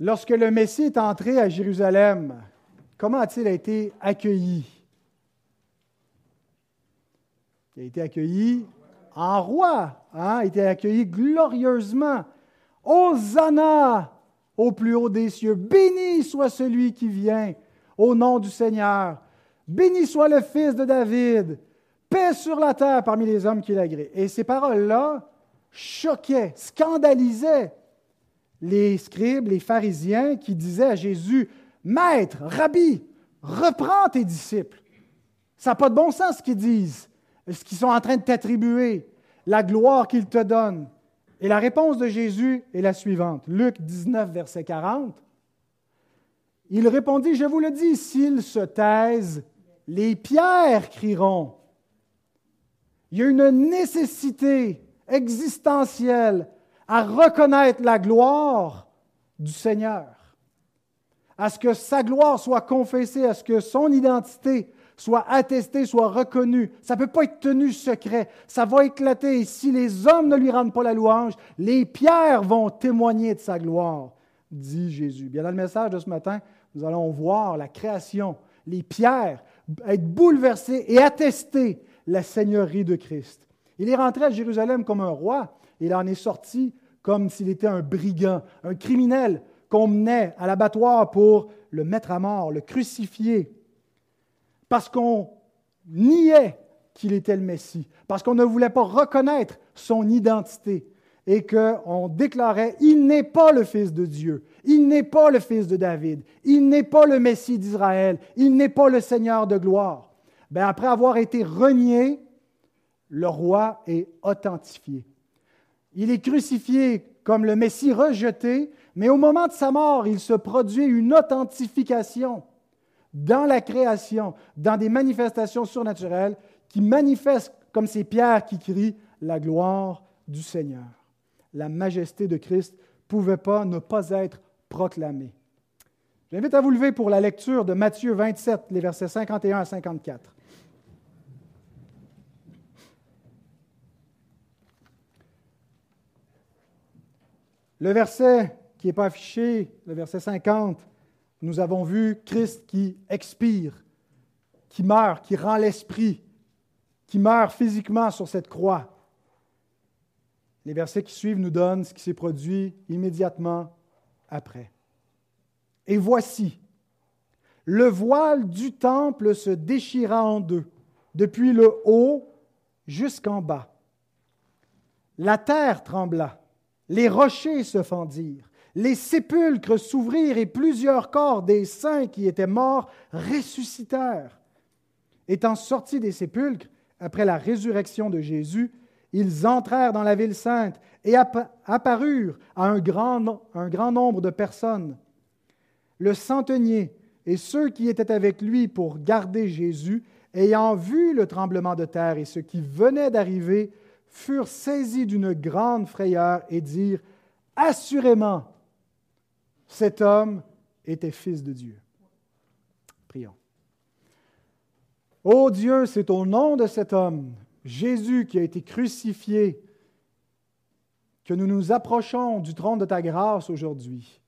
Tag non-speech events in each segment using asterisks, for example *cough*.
Lorsque le Messie est entré à Jérusalem, comment a-t-il été accueilli? Il a été accueilli en roi, hein? il a été accueilli glorieusement. Hosanna au plus haut des cieux. Béni soit celui qui vient au nom du Seigneur. Béni soit le fils de David. Paix sur la terre parmi les hommes qui l'agréent. Et ces paroles-là choquaient, scandalisaient les scribes, les pharisiens qui disaient à Jésus, Maître, Rabbi, reprends tes disciples. Ça n'a pas de bon sens ce qu'ils disent, ce qu'ils sont en train de t'attribuer, la gloire qu'ils te donnent. Et la réponse de Jésus est la suivante. Luc 19, verset 40. Il répondit, je vous le dis, s'ils se taisent, les pierres crieront. Il y a une nécessité existentielle à reconnaître la gloire du Seigneur, à ce que sa gloire soit confessée, à ce que son identité soit attestée, soit reconnue. Ça ne peut pas être tenu secret. Ça va éclater. Et si les hommes ne lui rendent pas la louange, les pierres vont témoigner de sa gloire, dit Jésus. Bien dans le message de ce matin, nous allons voir la création, les pierres, être bouleversées et attester la seigneurie de Christ. Il est rentré à Jérusalem comme un roi, il en est sorti comme s'il était un brigand, un criminel qu'on menait à l'abattoir pour le mettre à mort, le crucifier, parce qu'on niait qu'il était le Messie, parce qu'on ne voulait pas reconnaître son identité et qu'on déclarait, il n'est pas le Fils de Dieu, il n'est pas le Fils de David, il n'est pas le Messie d'Israël, il n'est pas le Seigneur de gloire. Bien, après avoir été renié, le roi est authentifié. Il est crucifié comme le Messie rejeté, mais au moment de sa mort, il se produit une authentification dans la création, dans des manifestations surnaturelles qui manifestent comme ces pierres qui crient la gloire du Seigneur. La majesté de Christ pouvait pas ne pas être proclamée. J'invite à vous lever pour la lecture de Matthieu 27, les versets 51 à 54. Le verset qui n'est pas affiché, le verset 50, nous avons vu Christ qui expire, qui meurt, qui rend l'esprit, qui meurt physiquement sur cette croix. Les versets qui suivent nous donnent ce qui s'est produit immédiatement après. Et voici, le voile du temple se déchira en deux, depuis le haut jusqu'en bas. La terre trembla les rochers se fendirent, les sépulcres s'ouvrirent et plusieurs corps des saints qui étaient morts ressuscitèrent. Étant sortis des sépulcres, après la résurrection de Jésus, ils entrèrent dans la ville sainte et apparurent à un grand, un grand nombre de personnes. Le centenier et ceux qui étaient avec lui pour garder Jésus, ayant vu le tremblement de terre et ce qui venait d'arriver, furent saisis d'une grande frayeur et dirent, Assurément, cet homme était fils de Dieu. Prions. Ô Dieu, c'est au nom de cet homme, Jésus qui a été crucifié, que nous nous approchons du trône de ta grâce aujourd'hui.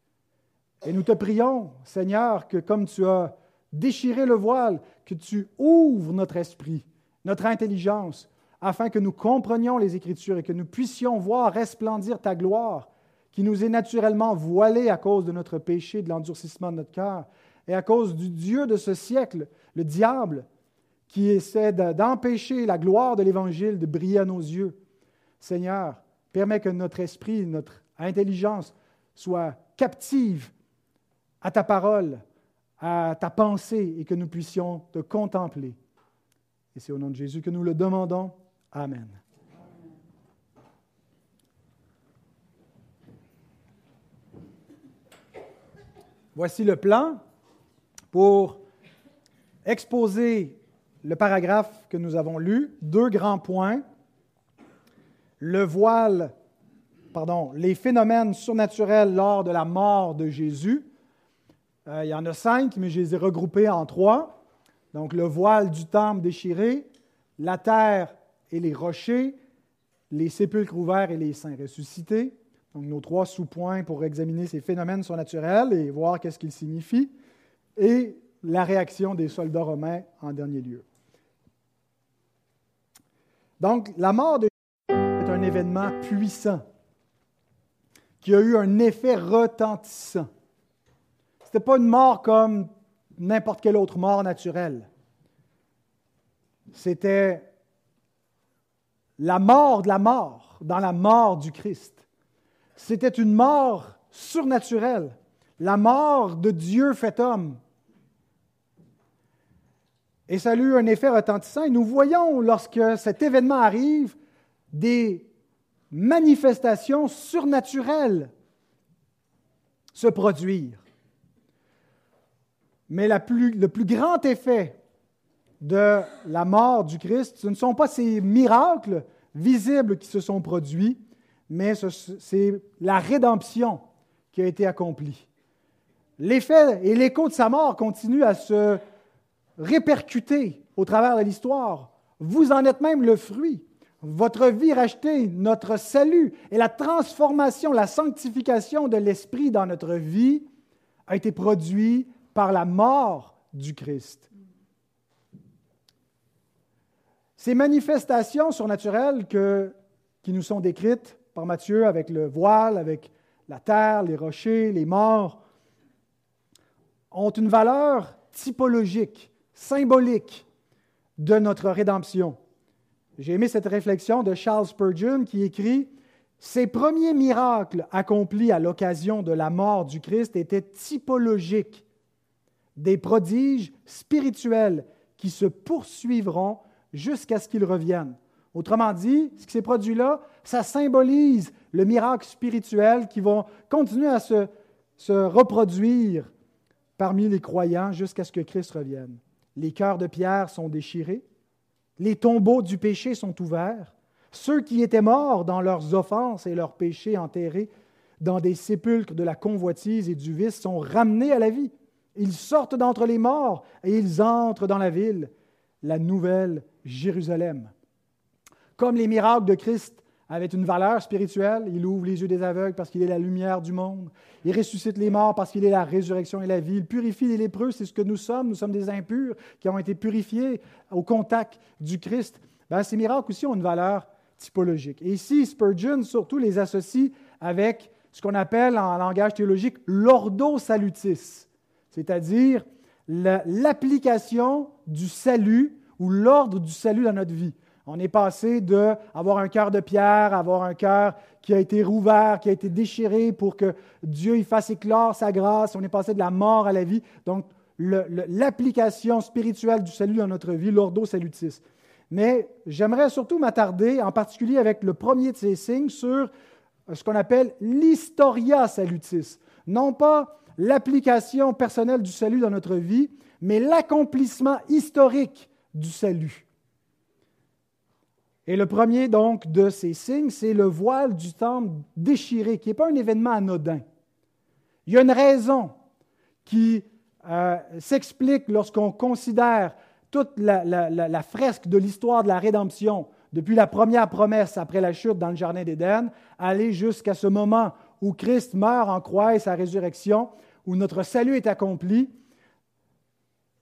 Et nous te prions, Seigneur, que comme tu as déchiré le voile, que tu ouvres notre esprit, notre intelligence, afin que nous comprenions les Écritures et que nous puissions voir resplendir ta gloire, qui nous est naturellement voilée à cause de notre péché, de l'endurcissement de notre cœur, et à cause du Dieu de ce siècle, le diable, qui essaie d'empêcher la gloire de l'Évangile de briller à nos yeux. Seigneur, permets que notre esprit, notre intelligence soit captive à ta parole, à ta pensée, et que nous puissions te contempler. Et c'est au nom de Jésus que nous le demandons. Amen. Voici le plan pour exposer le paragraphe que nous avons lu. Deux grands points. Le voile, pardon, les phénomènes surnaturels lors de la mort de Jésus. Euh, il y en a cinq, mais je les ai regroupés en trois. Donc le voile du temple déchiré, la terre et les rochers, les sépulcres ouverts et les saints ressuscités. Donc, nos trois sous-points pour examiner ces phénomènes surnaturels et voir qu'est-ce qu'ils signifient, et la réaction des soldats romains en dernier lieu. Donc, la mort de Jésus est un événement puissant qui a eu un effet retentissant. Ce n'était pas une mort comme n'importe quelle autre mort naturelle. C'était la mort de la mort dans la mort du Christ. C'était une mort surnaturelle, la mort de Dieu fait homme. Et ça a eu un effet retentissant. Et nous voyons, lorsque cet événement arrive, des manifestations surnaturelles se produire. Mais le plus grand effet de la mort du Christ, ce ne sont pas ces miracles visibles qui se sont produits, mais c'est la rédemption qui a été accomplie. L'effet et l'écho de sa mort continuent à se répercuter au travers de l'histoire. Vous en êtes même le fruit. Votre vie rachetée, notre salut et la transformation, la sanctification de l'Esprit dans notre vie a été produit par la mort du Christ. Ces manifestations surnaturelles qui nous sont décrites par Matthieu avec le voile, avec la terre, les rochers, les morts, ont une valeur typologique, symbolique de notre rédemption. J'ai aimé cette réflexion de Charles Spurgeon qui écrit Ces premiers miracles accomplis à l'occasion de la mort du Christ étaient typologiques des prodiges spirituels qui se poursuivront jusqu'à ce qu'il revienne. Autrement dit, ce qui s'est produit là, ça symbolise le miracle spirituel qui va continuer à se, se reproduire parmi les croyants jusqu'à ce que Christ revienne. Les cœurs de pierre sont déchirés, les tombeaux du péché sont ouverts, ceux qui étaient morts dans leurs offenses et leurs péchés enterrés dans des sépulcres de la convoitise et du vice sont ramenés à la vie. Ils sortent d'entre les morts et ils entrent dans la ville, la nouvelle Jérusalem. Comme les miracles de Christ avaient une valeur spirituelle, il ouvre les yeux des aveugles parce qu'il est la lumière du monde. Il ressuscite les morts parce qu'il est la résurrection et la vie. Il purifie les lépreux, c'est ce que nous sommes. Nous sommes des impurs qui ont été purifiés au contact du Christ. Ben, ces miracles aussi ont une valeur typologique. Et ici, Spurgeon surtout les associe avec ce qu'on appelle en langage théologique l'ordo salutis, c'est-à-dire l'application du salut ou l'ordre du salut dans notre vie. On est passé d'avoir un cœur de pierre, avoir un cœur qui a été rouvert, qui a été déchiré pour que Dieu y fasse éclore sa grâce. On est passé de la mort à la vie. Donc, l'application spirituelle du salut dans notre vie, l'ordo salutis. Mais j'aimerais surtout m'attarder, en particulier avec le premier de ces signes, sur ce qu'on appelle l'historia salutis. Non pas l'application personnelle du salut dans notre vie, mais l'accomplissement historique du salut. Et le premier donc de ces signes, c'est le voile du temple déchiré, qui n'est pas un événement anodin. Il y a une raison qui euh, s'explique lorsqu'on considère toute la, la fresque de l'histoire de la rédemption, depuis la première promesse après la chute dans le Jardin d'Éden, aller jusqu'à ce moment où Christ meurt en croix et sa résurrection, où notre salut est accompli.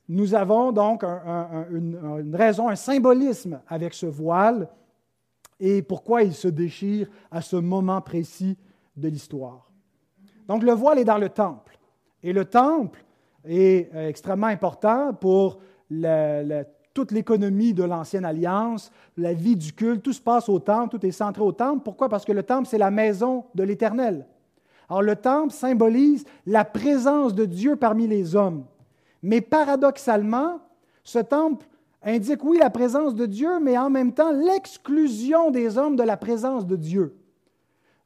Nous avons donc une, raison, un symbolisme avec ce voile et pourquoi il se déchire à ce moment précis de l'histoire. Donc le voile est dans le temple. Et le temple est euh, extrêmement important pour toute l'économie de l'ancienne alliance, la vie du culte, tout se passe au temple, tout est centré au temple. Pourquoi? Parce que le temple, c'est la maison de l'Éternel. Alors le temple symbolise la présence de Dieu parmi les hommes. Mais paradoxalement, ce temple indique, oui, la présence de Dieu, mais en même temps l'exclusion des hommes de la présence de Dieu.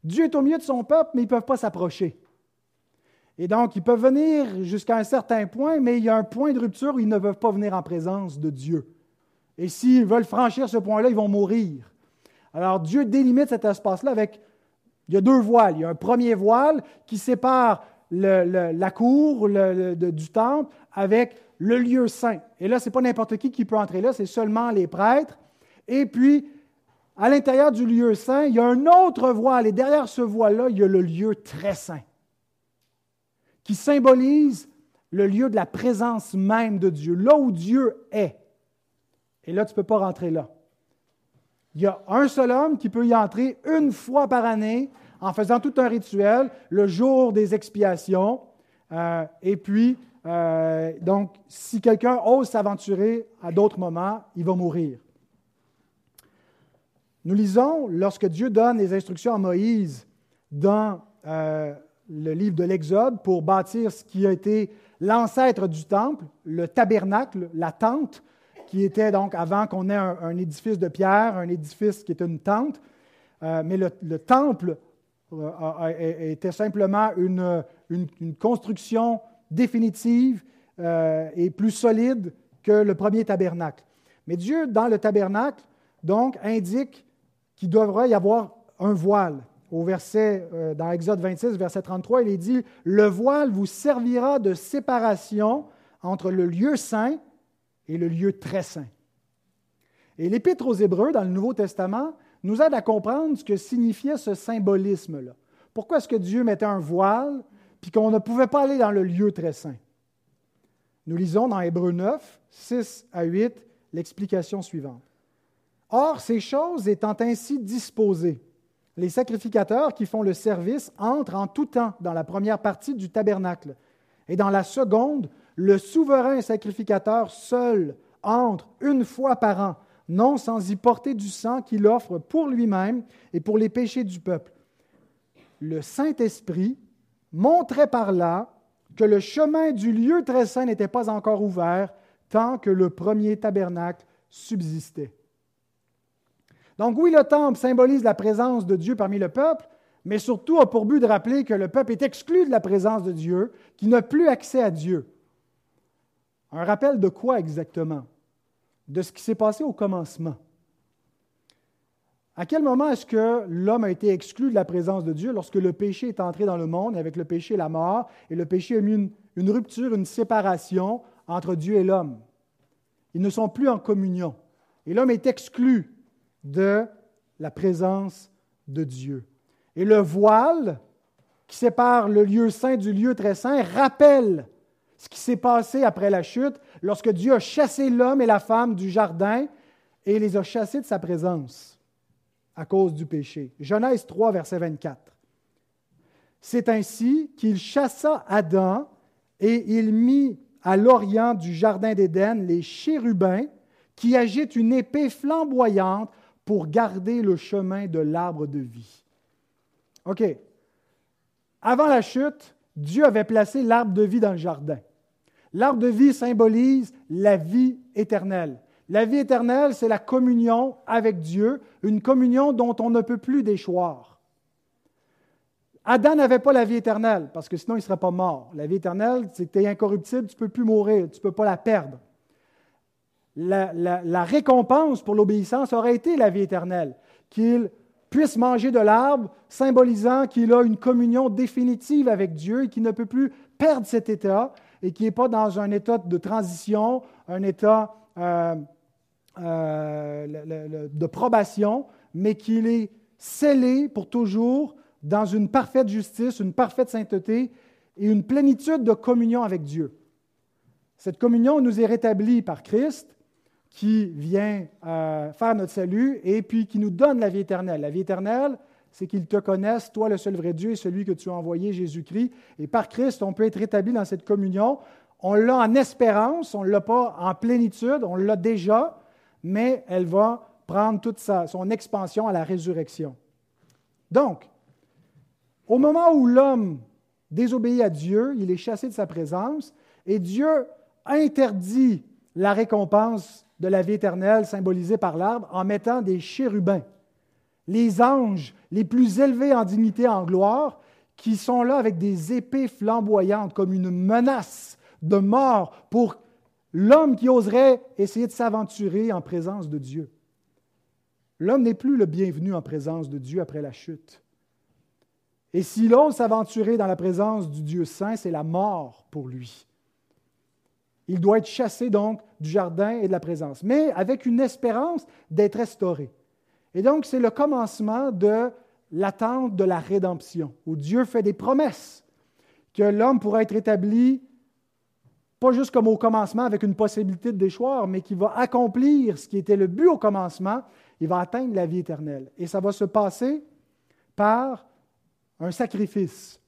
Dieu est au milieu de son peuple, mais ils ne peuvent pas s'approcher. Et donc, ils peuvent venir jusqu'à un certain point, mais il y a un point de rupture où ils ne peuvent pas venir en présence de Dieu. Et s'ils veulent franchir ce point-là, ils vont mourir. Alors, Dieu délimite cet espace-là avec... Il y a deux voiles. Il y a un premier voile qui sépare la cour du temple avec le lieu saint. Et là, ce n'est pas n'importe qui qui peut entrer là, c'est seulement les prêtres. Et puis, à l'intérieur du lieu saint, il y a un autre voile, et derrière ce voile-là, il y a le lieu très saint, qui symbolise le lieu de la présence même de Dieu, là où Dieu est. Et là, tu ne peux pas rentrer là. Il y a un seul homme qui peut y entrer une fois par année en faisant tout un rituel, le jour des expiations. Euh, et puis, euh, donc, si quelqu'un ose s'aventurer à d'autres moments, il va mourir. Nous lisons, lorsque Dieu donne les instructions à Moïse dans euh, le livre de l'Exode pour bâtir ce qui a été l'ancêtre du temple, le tabernacle, la tente, qui était donc avant qu'on ait un, édifice de pierre, un édifice qui était une tente. Euh, mais le, temple euh, était simplement une, construction définitive et plus solide que le premier tabernacle. Mais Dieu, dans le tabernacle, donc, indique qu'il devrait y avoir un voile. Au verset, euh, dans Exode 26, verset 33, il est dit Le voile vous servira de séparation entre le lieu saint et le lieu très saint. Et l'Épître aux Hébreux, dans le Nouveau Testament, nous aide à comprendre ce que signifiait ce symbolisme-là. Pourquoi est-ce que Dieu mettait un voile puis qu'on ne pouvait pas aller dans le lieu très saint? Nous lisons dans Hébreux 9, 6 à 8, l'explication suivante. Or, ces choses étant ainsi disposées, les sacrificateurs qui font le service entrent en tout temps dans la première partie du tabernacle. Et dans la seconde, le souverain sacrificateur seul entre une fois par an, non sans y porter du sang qu'il offre pour lui-même et pour les péchés du peuple. Le Saint-Esprit montrait par là que le chemin du lieu très saint n'était pas encore ouvert tant que le premier tabernacle subsistait. Donc oui, le temple symbolise la présence de Dieu parmi le peuple, mais surtout a pour but de rappeler que le peuple est exclu de la présence de Dieu, qu'il n'a plus accès à Dieu. Un rappel de quoi exactement? De ce qui s'est passé au commencement. À quel moment est-ce que l'homme a été exclu de la présence de Dieu lorsque le péché est entré dans le monde, avec le péché la mort, et le péché a mis une, une rupture, une séparation entre Dieu et l'homme? Ils ne sont plus en communion. Et l'homme est exclu de la présence de Dieu. Et le voile qui sépare le lieu saint du lieu très saint rappelle ce qui s'est passé après la chute, lorsque Dieu a chassé l'homme et la femme du jardin et les a chassés de sa présence à cause du péché. Genèse 3, verset 24. C'est ainsi qu'il chassa Adam et il mit à l'orient du jardin d'Éden les chérubins qui agitent une épée flamboyante pour garder le chemin de l'arbre de vie. OK. Avant la chute, Dieu avait placé l'arbre de vie dans le jardin. L'arbre de vie symbolise la vie éternelle. La vie éternelle, c'est la communion avec Dieu, une communion dont on ne peut plus déchoir. Adam n'avait pas la vie éternelle, parce que sinon il ne serait pas mort. La vie éternelle, c'est que tu es incorruptible, tu ne peux plus mourir, tu ne peux pas la perdre la, récompense pour l'obéissance aurait été la vie éternelle, qu'il puisse manger de l'arbre, symbolisant qu'il a une communion définitive avec Dieu et qu'il ne peut plus perdre cet état et qu'il n'est pas dans un état de transition, un état euh, euh, de probation, mais qu'il est scellé pour toujours dans une parfaite justice, une parfaite sainteté et une plénitude de communion avec Dieu. Cette communion nous est rétablie par Christ qui vient euh, faire notre salut et puis qui nous donne la vie éternelle. La vie éternelle, c'est qu'ils te connaissent, toi le seul vrai Dieu et celui que tu as envoyé, Jésus-Christ. Et par Christ, on peut être rétabli dans cette communion. On l'a en espérance, on ne l'a pas en plénitude, on l'a déjà, mais elle va prendre toute son expansion à la résurrection. Donc, au moment où l'homme désobéit à Dieu, il est chassé de sa présence, et Dieu interdit la récompense de la vie éternelle symbolisée par l'arbre en mettant des chérubins, les anges les plus élevés en dignité et en gloire, qui sont là avec des épées flamboyantes comme une menace de mort pour l'homme qui oserait essayer de s'aventurer en présence de Dieu. L'homme n'est plus le bienvenu en présence de Dieu après la chute. Et s'il ose s'aventurer dans la présence du Dieu saint, c'est la mort pour lui. Il doit être chassé donc du jardin et de la présence, mais avec une espérance d'être restauré. Et donc, c'est le commencement de l'attente de la rédemption, où Dieu fait des promesses que l'homme pourra être établi pas juste comme au commencement avec une possibilité de déchoir, mais qui va accomplir ce qui était le but au commencement, il va atteindre la vie éternelle. Et ça va se passer par un sacrifice.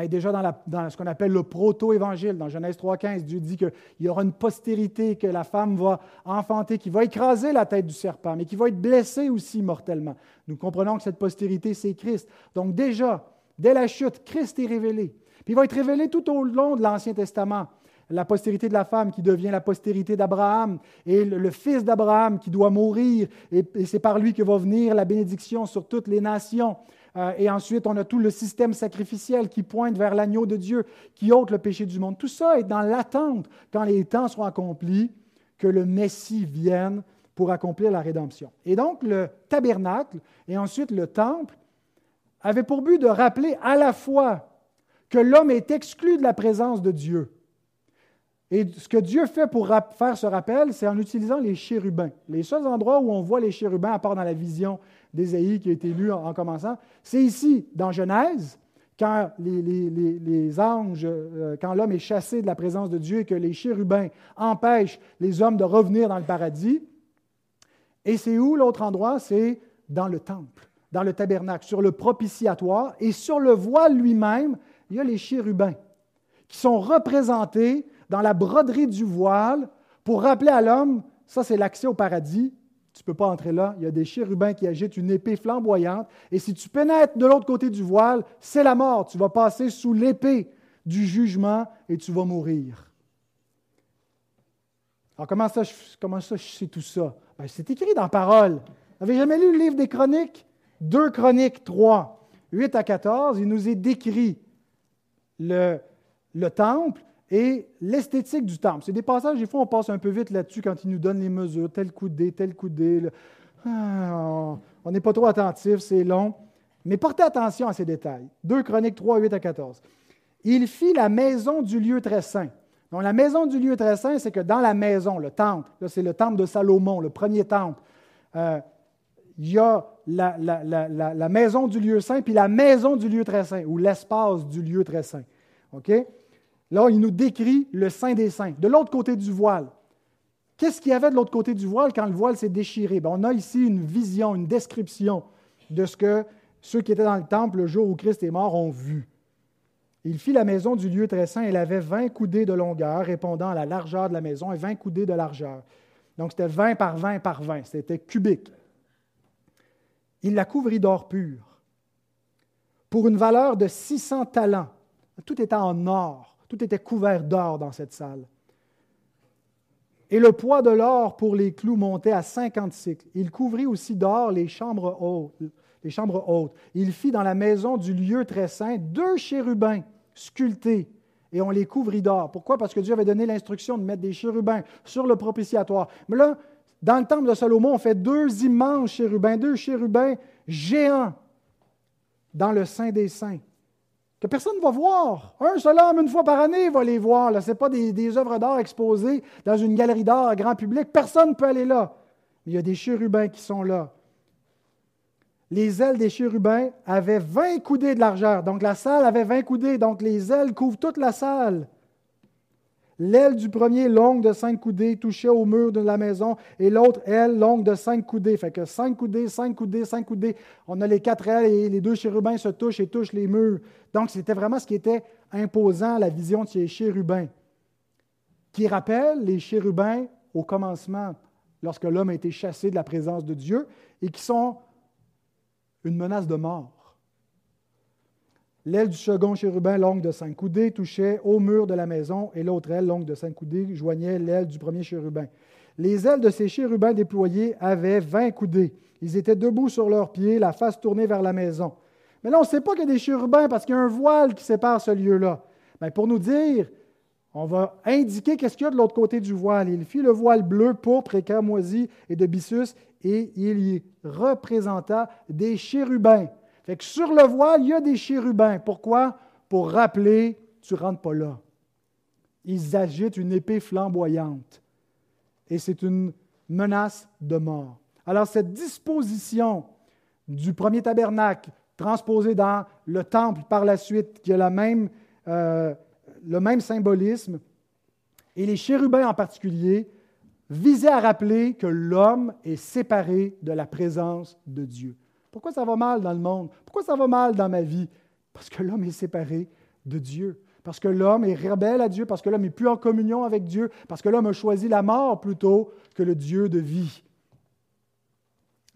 Et déjà dans, ce qu'on appelle le proto-évangile, dans Genèse 3.15, Dieu dit qu'il y aura une postérité que la femme va enfanter, qui va écraser la tête du serpent, mais qui va être blessée aussi mortellement. Nous comprenons que cette postérité, c'est Christ. Donc déjà, dès la chute, Christ est révélé. Puis il va être révélé tout au long de l'Ancien Testament la postérité de la femme qui devient la postérité d'Abraham, et le, fils d'Abraham qui doit mourir, et, c'est par lui que va venir la bénédiction sur toutes les nations. Euh, et ensuite, on a tout le système sacrificiel qui pointe vers l'agneau de Dieu, qui ôte le péché du monde. Tout ça est dans l'attente, quand les temps seront accomplis, que le Messie vienne pour accomplir la rédemption. Et donc, le tabernacle et ensuite le temple avaient pour but de rappeler à la fois que l'homme est exclu de la présence de Dieu, et ce que Dieu fait pour faire ce rappel, c'est en utilisant les chérubins. Les seuls endroits où on voit les chérubins, à part dans la vision d'Ésaïe qui a été lue en, commençant, c'est ici, dans Genèse, quand les, anges, euh, quand l'homme est chassé de la présence de Dieu et que les chérubins empêchent les hommes de revenir dans le paradis. Et c'est où l'autre endroit? C'est dans le temple, dans le tabernacle, sur le propitiatoire. Et sur le voile lui-même, il y a les chérubins qui sont représentés dans la broderie du voile pour rappeler à l'homme, ça c'est l'accès au paradis, tu ne peux pas entrer là, il y a des chérubins qui agitent une épée flamboyante, et si tu pénètres de l'autre côté du voile, c'est la mort, tu vas passer sous l'épée du jugement et tu vas mourir. Alors comment ça, comment ça je sais tout ça? Ben, c'est écrit dans parole. Vous jamais lu le livre des chroniques? Deux chroniques 3, 8 à 14, il nous est décrit le, le temple, et l'esthétique du temple. C'est des passages, des fois, on passe un peu vite là-dessus quand il nous donne les mesures, tel coup de dé, tel coup de dé. Ah, on n'est pas trop attentif, c'est long. Mais portez attention à ces détails. 2 Chroniques 3, 8 à 14. Il fit la maison du lieu très saint. Donc, la maison du lieu très saint, c'est que dans la maison, le temple, là, c'est le temple de Salomon, le premier temple, euh, il y a la, la, maison du lieu saint, puis la maison du lieu très saint, ou l'espace du lieu très saint. OK? Là, il nous décrit le Saint des Saints, de l'autre côté du voile. Qu'est-ce qu'il y avait de l'autre côté du voile quand le voile s'est déchiré? Ben, on a ici une vision, une description de ce que ceux qui étaient dans le temple le jour où Christ est mort ont vu. Il fit la maison du lieu très saint. Elle avait 20 coudées de longueur, répondant à la largeur de la maison, et 20 coudées de largeur. Donc, c'était 20 par 20 par 20. C'était cubique. Il la couvrit d'or pur pour une valeur de 600 talents. Tout était en or. Tout était couvert d'or dans cette salle. Et le poids de l'or pour les clous montait à 50 cycles. Il couvrit aussi d'or les chambres hautes. Les. Il fit dans la maison du lieu très saint deux chérubins sculptés et on les couvrit d'or. Pourquoi? Parce que Dieu avait donné l'instruction de mettre des chérubins sur le propitiatoire. Mais là, dans le temple de Salomon, on fait deux immenses chérubins, deux chérubins géants dans le Saint des Saints que personne ne va voir. Un seul homme, une fois par année, va les voir. Ce n'est pas des, des œuvres d'art exposées dans une galerie d'art à grand public. Personne ne peut aller là. Il y a des chérubins qui sont là. Les ailes des chérubins avaient 20 coudées de largeur. Donc la salle avait 20 coudées. Donc les ailes couvrent toute la salle. L'aile du premier, longue de cinq coudées, touchait au mur de la maison, et l'autre aile, longue de cinq coudées. Fait que cinq coudées, cinq coudées, cinq coudées. On a les quatre ailes et les deux chérubins se touchent et touchent les murs. Donc, c'était vraiment ce qui était imposant, la vision de ces chérubins, qui rappelle les chérubins au commencement, lorsque l'homme a été chassé de la présence de Dieu, et qui sont une menace de mort. L'aile du second chérubin, longue de cinq coudées, touchait au mur de la maison, et l'autre aile, longue de cinq coudées, joignait l'aile du premier chérubin. Les ailes de ces chérubins déployés avaient vingt coudées. Ils étaient debout sur leurs pieds, la face tournée vers la maison. Mais là, on ne sait pas qu'il y a des chérubins parce qu'il y a un voile qui sépare ce lieu-là. Mais pour nous dire, on va indiquer qu'est-ce qu'il y a de l'autre côté du voile. Il fit le voile bleu, pourpre et cramoisi et de byssus, et il y représenta des chérubins fait que sur le voile, il y a des chérubins. Pourquoi? Pour rappeler, tu ne rentres pas là. Ils agitent une épée flamboyante. Et c'est une menace de mort. Alors cette disposition du premier tabernacle, transposée dans le temple par la suite, qui a euh, le même symbolisme, et les chérubins en particulier, visait à rappeler que l'homme est séparé de la présence de Dieu. Pourquoi ça va mal dans le monde? Pourquoi ça va mal dans ma vie? Parce que l'homme est séparé de Dieu. Parce que l'homme est rebelle à Dieu, parce que l'homme n'est plus en communion avec Dieu, parce que l'homme a choisi la mort plutôt que le Dieu de vie,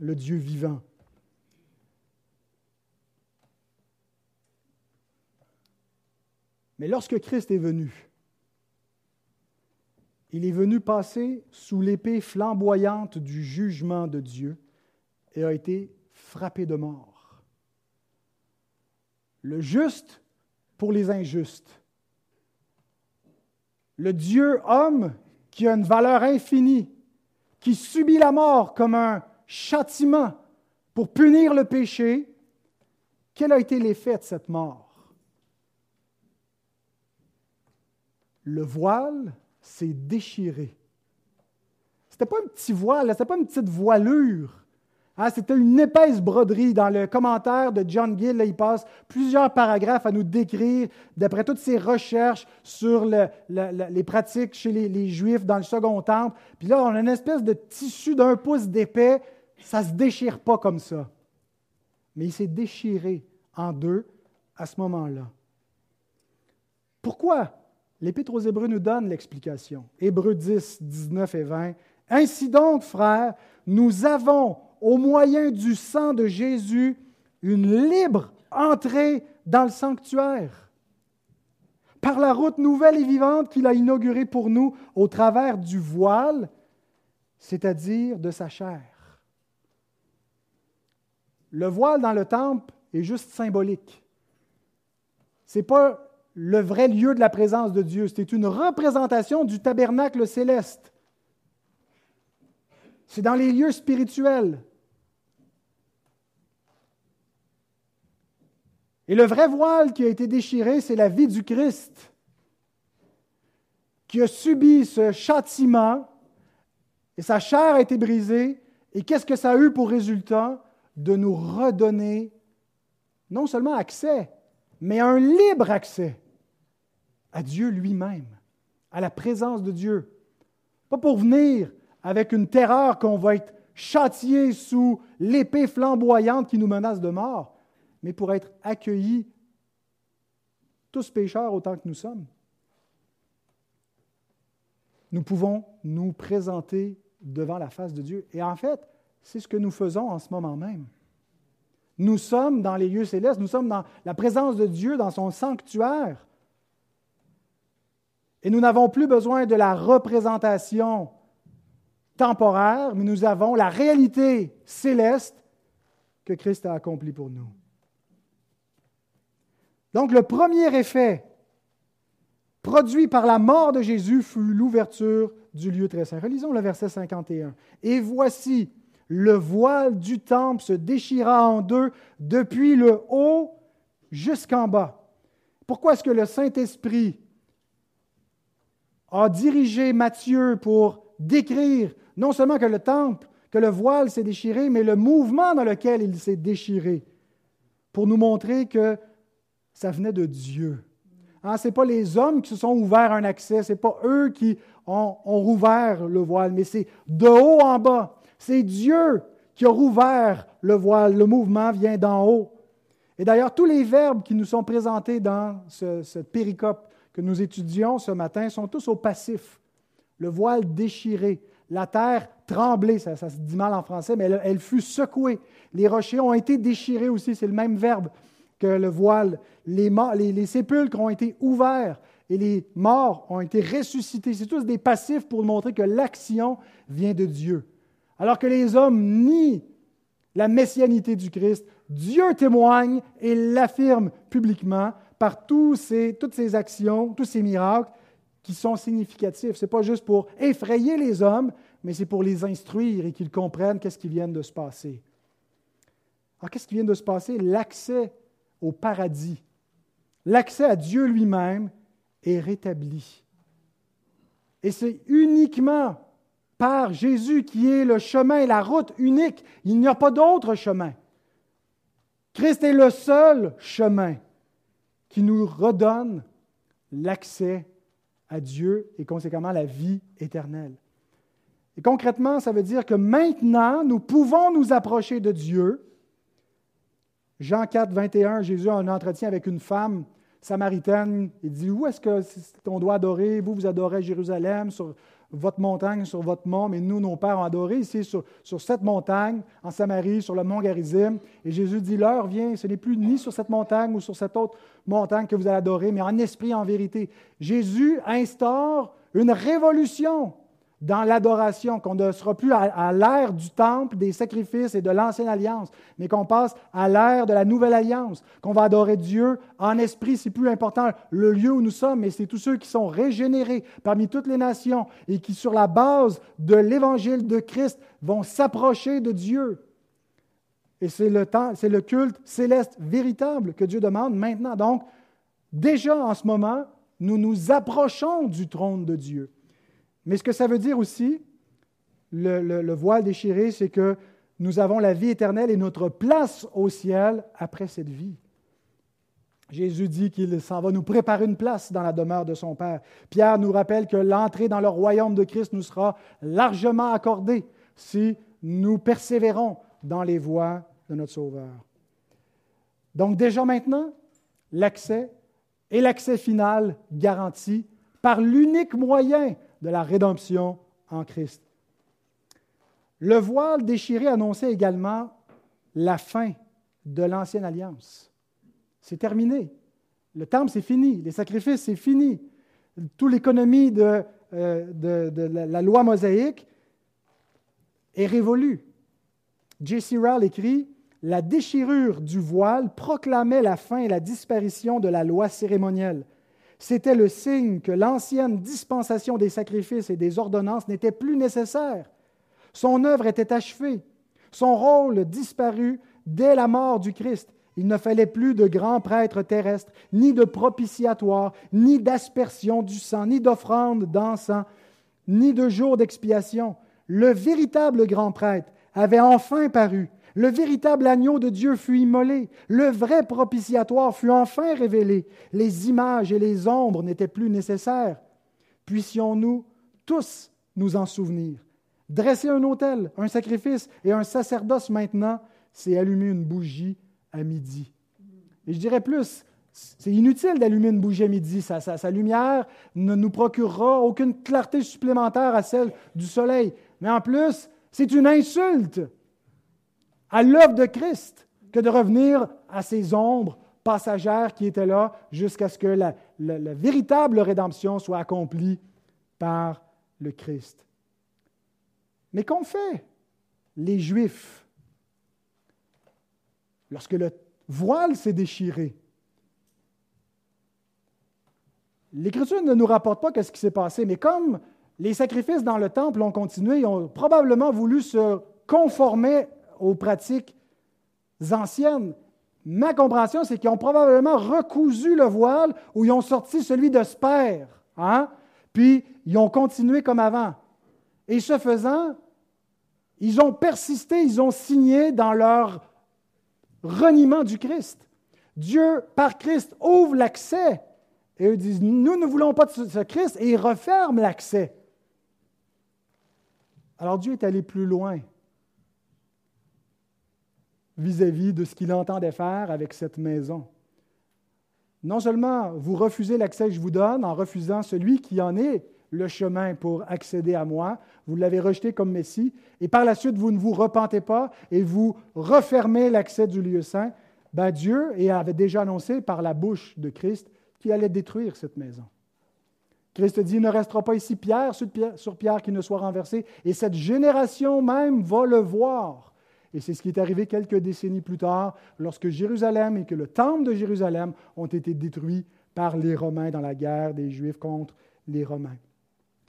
le Dieu vivant. Mais lorsque Christ est venu, il est venu passer sous l'épée flamboyante du jugement de Dieu et a été frappé de mort. Le juste pour les injustes. Le Dieu homme qui a une valeur infinie, qui subit la mort comme un châtiment pour punir le péché, quel a été l'effet de cette mort? Le voile s'est déchiré. Ce n'était pas un petit voile, ce n'était pas une petite voilure. Hein, c'était une épaisse broderie. Dans le commentaire de John Gill, il passe plusieurs paragraphes à nous décrire, d'après toutes ses recherches sur les pratiques chez les, Juifs dans le Second Temple. Puis là, on a une espèce de tissu d'un pouce d'épais. Ça ne se déchire pas comme ça. Mais il s'est déchiré en deux à ce moment-là. Pourquoi? L'Épître aux Hébreux nous donne l'explication? Hébreux 10, 19 et 20. Ainsi donc, frères, nous avons au moyen du sang de Jésus, une libre entrée dans le sanctuaire. Par la route nouvelle et vivante qu'il a inaugurée pour nous au travers du voile, c'est-à-dire de sa chair. Le voile dans le temple est juste symbolique. Ce n'est pas le vrai lieu de la présence de Dieu, c'est une représentation du tabernacle céleste. C'est dans les lieux spirituels. Et le vrai voile qui a été déchiré, c'est la vie du Christ, qui a subi ce châtiment, et sa chair a été brisée. Et qu'est-ce que ça a eu pour résultat? De nous redonner non seulement accès, mais un libre accès à Dieu lui-même, à la présence de Dieu. Pas pour venir avec une terreur qu'on va être châtié sous l'épée flamboyante qui nous menace de mort, mais pour être accueillis, tous pécheurs autant que nous sommes. Nous pouvons nous présenter devant la face de Dieu. Et en fait, c'est ce que nous faisons en ce moment même. Nous sommes dans les lieux célestes, nous sommes dans la présence de Dieu, dans son sanctuaire. Et nous n'avons plus besoin de la représentation temporaire, mais nous avons la réalité céleste que Christ a accomplie pour nous. Donc le premier effet produit par la mort de Jésus fut l'ouverture du lieu très saint. Relisons le verset 51. Et voici, le voile du temple se déchira en deux depuis le haut jusqu'en bas. Pourquoi est-ce que le Saint-Esprit a dirigé Matthieu pour décrire non seulement que le temple, que le voile s'est déchiré, mais le mouvement dans lequel il s'est déchiré, pour nous montrer que ça venait de Dieu. Hein, ce n'est pas les hommes qui se sont ouverts un accès, ce n'est pas eux qui ont, rouvert le voile, mais c'est de haut en bas. C'est Dieu qui a rouvert le voile. Le mouvement vient d'en haut. Et d'ailleurs, tous les verbes qui nous sont présentés dans ce, péricope que nous étudions ce matin sont tous au passif. Le voile déchiré, la terre tremblée, ça, se dit mal en français, mais elle, fut secouée. Les rochers ont été déchirés aussi, c'est le même verbe que le voile. Les, les, sépulcres ont été ouverts et les morts ont été ressuscités. C'est tous des passifs pour montrer que l'action vient de Dieu. Alors que les hommes nient la messianité du Christ, Dieu témoigne et l'affirme publiquement par tous toutes ces actions, tous ces miracles qui sont significatifs. Ce n'est pas juste pour effrayer les hommes, mais c'est pour les instruire et qu'ils comprennent qu'est-ce qui vient de se passer. Alors, qu'est-ce qui vient de se passer? L'accès au paradis. L'accès à Dieu lui-même est rétabli. Et c'est uniquement par Jésus qui est le chemin, la route unique. Il n'y a pas d'autre chemin. Christ est le seul chemin qui nous redonne l'accès à Dieu et conséquemment la vie éternelle. Et concrètement, ça veut dire que maintenant, nous pouvons nous approcher de Dieu. Jean 4, 21, Jésus a un entretien avec une femme samaritaine. Il dit, où est-ce qu'on doit adorer? Vous, vous adorez Jérusalem, votre montagne, sur votre mont, mais nous, nos pères ont adoré ici sur, sur cette montagne, en Samarie, sur le mont Garizim. Et Jésus dit, l'heure vient, ce n'est plus ni sur cette montagne ou sur cette autre montagne que vous allez adorer, mais en esprit, en vérité. Jésus instaure une révolution dans l'adoration, qu'on ne sera plus à, l'ère du temple, des sacrifices et de l'ancienne alliance, mais qu'on passe à l'ère de la nouvelle alliance, qu'on va adorer Dieu en esprit. C'est plus important le lieu où nous sommes, mais c'est tous ceux qui sont régénérés parmi toutes les nations et qui, sur la base de l'évangile de Christ, vont s'approcher de Dieu. Et c'est le, temps, c'est le culte céleste véritable que Dieu demande maintenant. Donc, déjà en ce moment, nous nous approchons du trône de Dieu. Mais ce que ça veut dire aussi, le, voile déchiré, c'est que nous avons la vie éternelle et notre place au ciel après cette vie. Jésus dit qu'il s'en va nous préparer une place dans la demeure de son Père. Pierre nous rappelle que l'entrée dans le royaume de Christ nous sera largement accordée si nous persévérons dans les voies de notre Sauveur. Donc déjà maintenant, l'accès et l'accès final garanti par l'unique moyen de la rédemption en Christ. Le voile déchiré annonçait également la fin de l'ancienne alliance. C'est terminé. Le temple, c'est fini. Les sacrifices, c'est fini. Toute l'économie de, euh, la, loi mosaïque est révolue. J.C. Rowell écrit La déchirure du voile proclamait la fin et la disparition de la loi cérémonielle. C'était le signe que l'ancienne dispensation des sacrifices et des ordonnances n'était plus nécessaire. Son œuvre était achevée. Son rôle disparu dès la mort du Christ. Il ne fallait plus de grands prêtres terrestres, ni de propitiatoires, ni d'aspersion du sang, ni d'offrande d'encens, ni de jour d'expiation. Le véritable grand prêtre avait enfin paru, le véritable agneau de Dieu fut immolé. Le vrai propitiatoire fut enfin révélé. Les images et les ombres n'étaient plus nécessaires. Puissions-nous tous nous en souvenir. Dresser un autel, un sacrifice et un sacerdoce maintenant, c'est allumer une bougie à midi. Et je dirais plus, c'est inutile d'allumer une bougie à midi. sa, lumière ne nous procurera aucune clarté supplémentaire à celle du soleil. Mais en plus, c'est une insulte à l'œuvre de Christ que de revenir à ces ombres passagères qui étaient là jusqu'à ce que la, véritable rédemption soit accomplie par le Christ. Mais qu'ont fait les Juifs lorsque le voile s'est déchiré? L'Écriture ne nous rapporte pas ce qui s'est passé, mais comme les sacrifices dans le temple ont continué, ils ont probablement voulu se conformer aux pratiques anciennes. Ma compréhension, c'est qu'ils ont probablement recousu le voile ou ils ont sorti celui de Sper, hein? puis ils ont continué comme avant. Et ce faisant, ils ont persisté, ils ont signé dans leur reniement du Christ. Dieu, par Christ, ouvre l'accès. Et eux disent, nous ne voulons pas de ce Christ, et ils referment l'accès. Alors Dieu est allé plus loin vis-à-vis de ce qu'il entendait faire avec cette maison. Non seulement vous refusez l'accès que je vous donne en refusant celui qui en est le chemin pour accéder à moi, vous l'avez rejeté comme Messie, et par la suite vous ne vous repentez pas et vous refermez l'accès du lieu saint, ben Dieu avait déjà annoncé par la bouche de Christ qu'il allait détruire cette maison. Christ dit, il ne restera pas ici pierre sur pierre, sur pierre qui ne soit renversé, et cette génération même va le voir. Et c'est ce qui est arrivé quelques décennies plus tard, lorsque Jérusalem et que le temple de Jérusalem ont été détruits par les Romains dans la guerre des Juifs contre les Romains.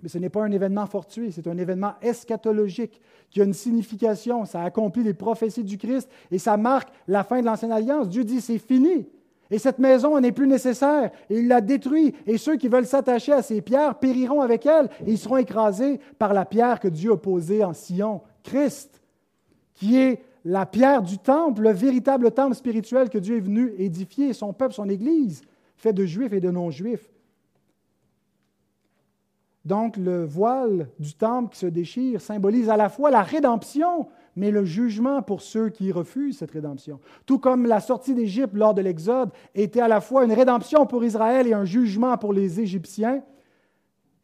Mais ce n'est pas un événement fortuit, c'est un événement eschatologique qui a une signification. Ça accomplit les prophéties du Christ et ça marque la fin de l'Ancienne Alliance. Dieu dit c'est fini. Et cette maison n'est plus nécessaire. Et il l'a détruite. Et ceux qui veulent s'attacher à ces pierres périront avec elle. Et ils seront écrasés par la pierre que Dieu a posée en Sion, Christ, qui est la pierre du temple, le véritable temple spirituel que Dieu est venu édifier, son peuple, son Église, fait de juifs et de non-juifs. Donc le voile du temple qui se déchire symbolise à la fois la rédemption, mais le jugement pour ceux qui refusent cette rédemption. Tout comme la sortie d'Égypte lors de l'Exode était à la fois une rédemption pour Israël et un jugement pour les Égyptiens,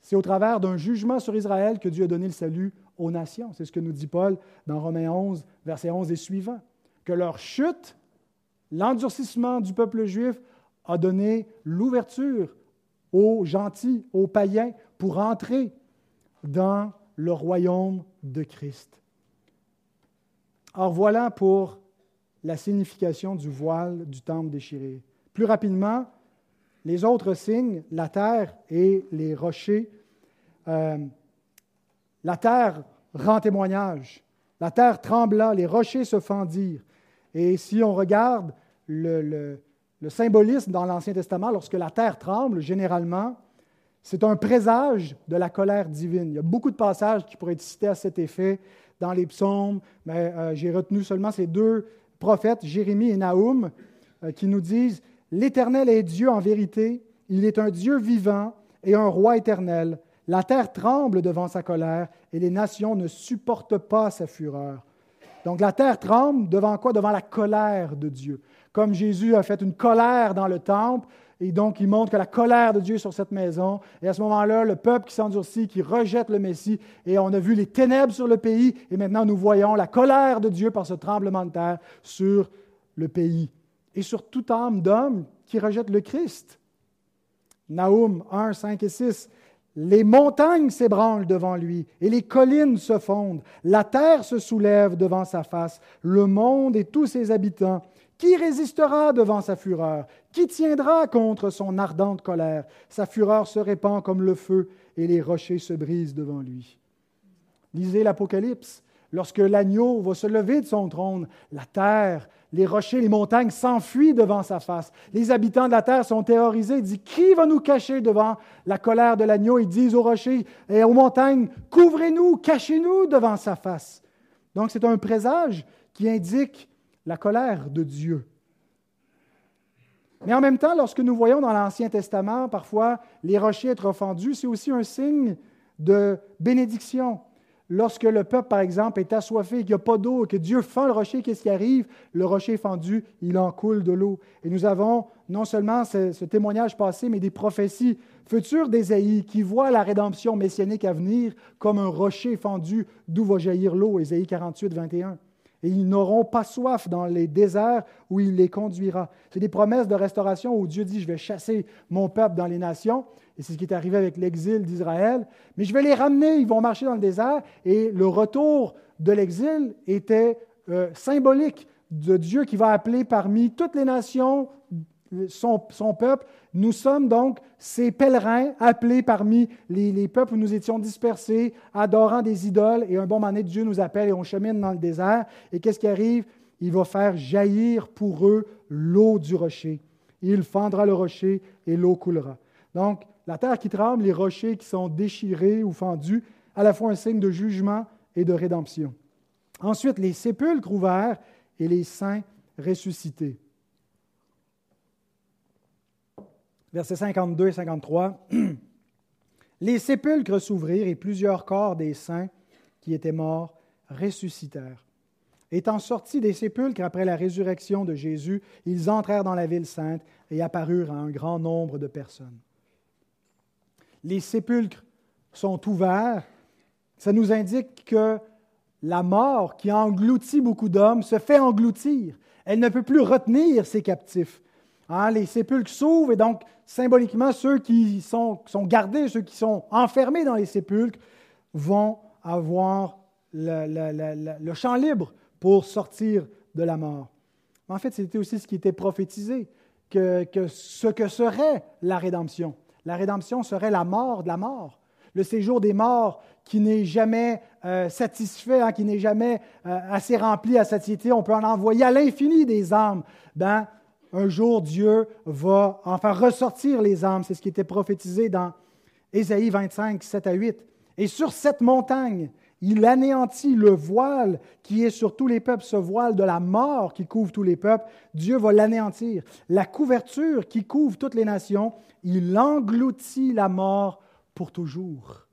c'est au travers d'un jugement sur Israël que Dieu a donné le salut aux nations. C'est ce que nous dit Paul dans Romains 11, versets 11 et suivants. Que leur chute, l'endurcissement du peuple juif, a donné l'ouverture aux gentils, aux païens, pour entrer dans le royaume de Christ. Or voilà pour la signification du voile du temple déchiré. Plus rapidement, les autres signes, la terre et les rochers. Euh, la terre rend témoignage. La terre trembla, les rochers se fendirent. Et si on regarde le symbolisme dans l'Ancien Testament, lorsque la terre tremble, généralement, c'est un présage de la colère divine. Il y a beaucoup de passages qui pourraient être cités à cet effet dans les psaumes, mais euh, j'ai retenu seulement ces deux prophètes, Jérémie et Naoum, euh, qui nous disent L'Éternel est Dieu en vérité, il est un Dieu vivant et un roi éternel. La terre tremble devant sa colère et les nations ne supportent pas sa fureur. Donc la terre tremble devant quoi? Devant la colère de Dieu comme Jésus a fait une colère dans le temple, et donc il montre que la colère de Dieu est sur cette maison. Et à ce moment-là, le peuple qui s'endurcit, qui rejette le Messie, et on a vu les ténèbres sur le pays, et maintenant nous voyons la colère de Dieu par ce tremblement de terre sur le pays, et sur toute âme d'homme qui rejette le Christ. Naoum 1, 5 et 6. Les montagnes s'ébranlent devant lui et les collines se fondent. La terre se soulève devant sa face, le monde et tous ses habitants. Qui résistera devant sa fureur? Qui tiendra contre son ardente colère? Sa fureur se répand comme le feu et les rochers se brisent devant lui. Lisez l'Apocalypse. Lorsque l'agneau va se lever de son trône, la terre, les rochers, les montagnes s'enfuient devant sa face. Les habitants de la terre sont terrorisés. Ils disent Qui va nous cacher devant la colère de l'agneau Ils disent aux rochers et aux montagnes Couvrez-nous, cachez-nous devant sa face. Donc c'est un présage qui indique la colère de Dieu. Mais en même temps, lorsque nous voyons dans l'Ancien Testament parfois les rochers être fendus, c'est aussi un signe de bénédiction. Lorsque le peuple, par exemple, est assoiffé, qu'il n'y a pas d'eau, que Dieu fend le rocher, qu'est-ce qui arrive? Le rocher est fendu, il en coule de l'eau. Et nous avons non seulement ce, témoignage passé, mais des prophéties futures d'Ésaïe qui voient la rédemption messianique à venir comme un rocher fendu d'où va jaillir l'eau, Ésaïe 48, 21 et ils n'auront pas soif dans les déserts où il les conduira. C'est des promesses de restauration où Dieu dit, je vais chasser mon peuple dans les nations, et c'est ce qui est arrivé avec l'exil d'Israël, mais je vais les ramener, ils vont marcher dans le désert, et le retour de l'exil était euh, symbolique de Dieu qui va appeler parmi toutes les nations son, peuple. Nous sommes donc ces pèlerins appelés parmi les, peuples où nous étions dispersés, adorant des idoles. Et un bon moment Dieu nous appelle et on chemine dans le désert. Et qu'est-ce qui arrive? Il va faire jaillir pour eux l'eau du rocher. Il fendra le rocher et l'eau coulera. Donc, la terre qui tremble, les rochers qui sont déchirés ou fendus, à la fois un signe de jugement et de rédemption. Ensuite, les sépulcres ouverts et les saints ressuscités. Versets 52 et 53. Les sépulcres s'ouvrirent et plusieurs corps des saints qui étaient morts ressuscitèrent. Étant sortis des sépulcres après la résurrection de Jésus, ils entrèrent dans la ville sainte et apparurent à un grand nombre de personnes. Les sépulcres sont ouverts. Ça nous indique que la mort qui engloutit beaucoup d'hommes se fait engloutir. Elle ne peut plus retenir ses captifs. Hein, les sépulcres s'ouvrent et donc symboliquement, ceux qui sont, gardés, ceux qui sont enfermés dans les sépulcres, vont avoir le, champ libre pour sortir de la mort. En fait, c'était aussi ce qui était prophétisé, que, ce que serait la rédemption. La rédemption serait la mort de la mort, le séjour des morts qui n'est jamais euh, satisfait, hein, qui n'est jamais euh, assez rempli à satiété. On peut en envoyer à l'infini des âmes. Ben, un jour Dieu va en faire ressortir les âmes. C'est ce qui était prophétisé dans Ésaïe 25, 7 à 8. Et sur cette montagne, il anéantit le voile qui est sur tous les peuples, ce voile de la mort qui couvre tous les peuples. Dieu va l'anéantir. La couverture qui couvre toutes les nations, il engloutit la mort pour toujours.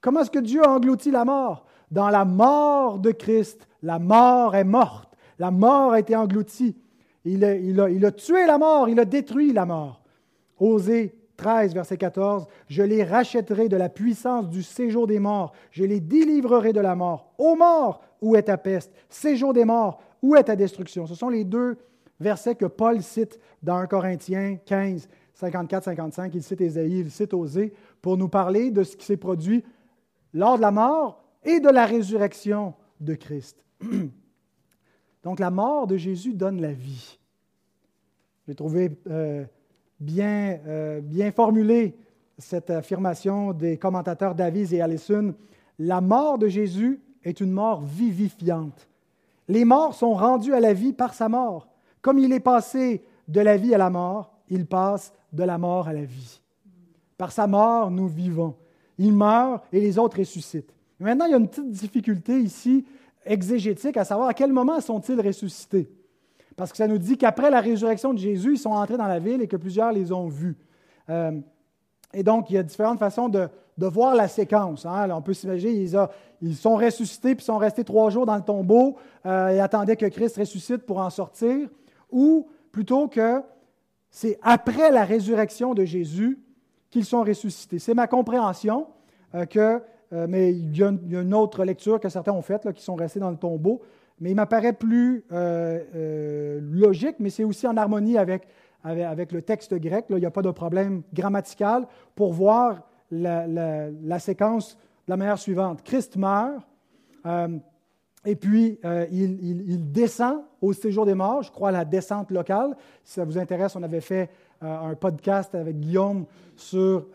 Comment est-ce que Dieu a englouti la mort? Dans la mort de Christ, la mort est morte. La mort a été engloutie. Il a, tué la mort, il a détruit la mort. Osée 13, verset 14, Je les rachèterai de la puissance du séjour des morts, je les délivrerai de la mort. Ô mort, où est ta peste? Séjour des morts, où est ta destruction? Ce sont les deux versets que Paul cite dans 1 Corinthiens 15, 54-55. Il cite Ésaïe, il cite Osée, pour nous parler de ce qui s'est produit lors de la mort et de la résurrection de Christ. *clears throat* Donc la mort de Jésus donne la vie. J'ai trouvé euh, bien, euh, bien formulé cette affirmation des commentateurs Davies et Allison. La mort de Jésus est une mort vivifiante. Les morts sont rendus à la vie par sa mort. Comme il est passé de la vie à la mort, il passe de la mort à la vie. Par sa mort, nous vivons. Il meurt et les autres ressuscitent. Maintenant, il y a une petite difficulté ici exégétique à savoir à quel moment sont-ils ressuscités. Parce que ça nous dit qu'après la résurrection de Jésus, ils sont entrés dans la ville et que plusieurs les ont vus. Euh, et donc, il y a différentes façons de, voir la séquence. Hein. on peut s'imaginer, ils, sont ressuscités puis sont restés trois jours dans le tombeau euh, et attendaient que Christ ressuscite pour en sortir. Ou plutôt que c'est après la résurrection de Jésus qu'ils sont ressuscités. C'est ma compréhension euh, que, mais il y, a une, autre lecture que certains ont faite, qui sont restés dans le tombeau mais il m'apparaît plus euh, euh, logique, mais c'est aussi en harmonie avec, avec, le texte grec. Il n'y a pas de problème grammatical pour voir la, séquence de la manière suivante. Christ meurt, euh, et puis il, descend au séjour des morts, je crois à la descente locale. Si ça vous intéresse, on avait fait un podcast avec Guillaume sur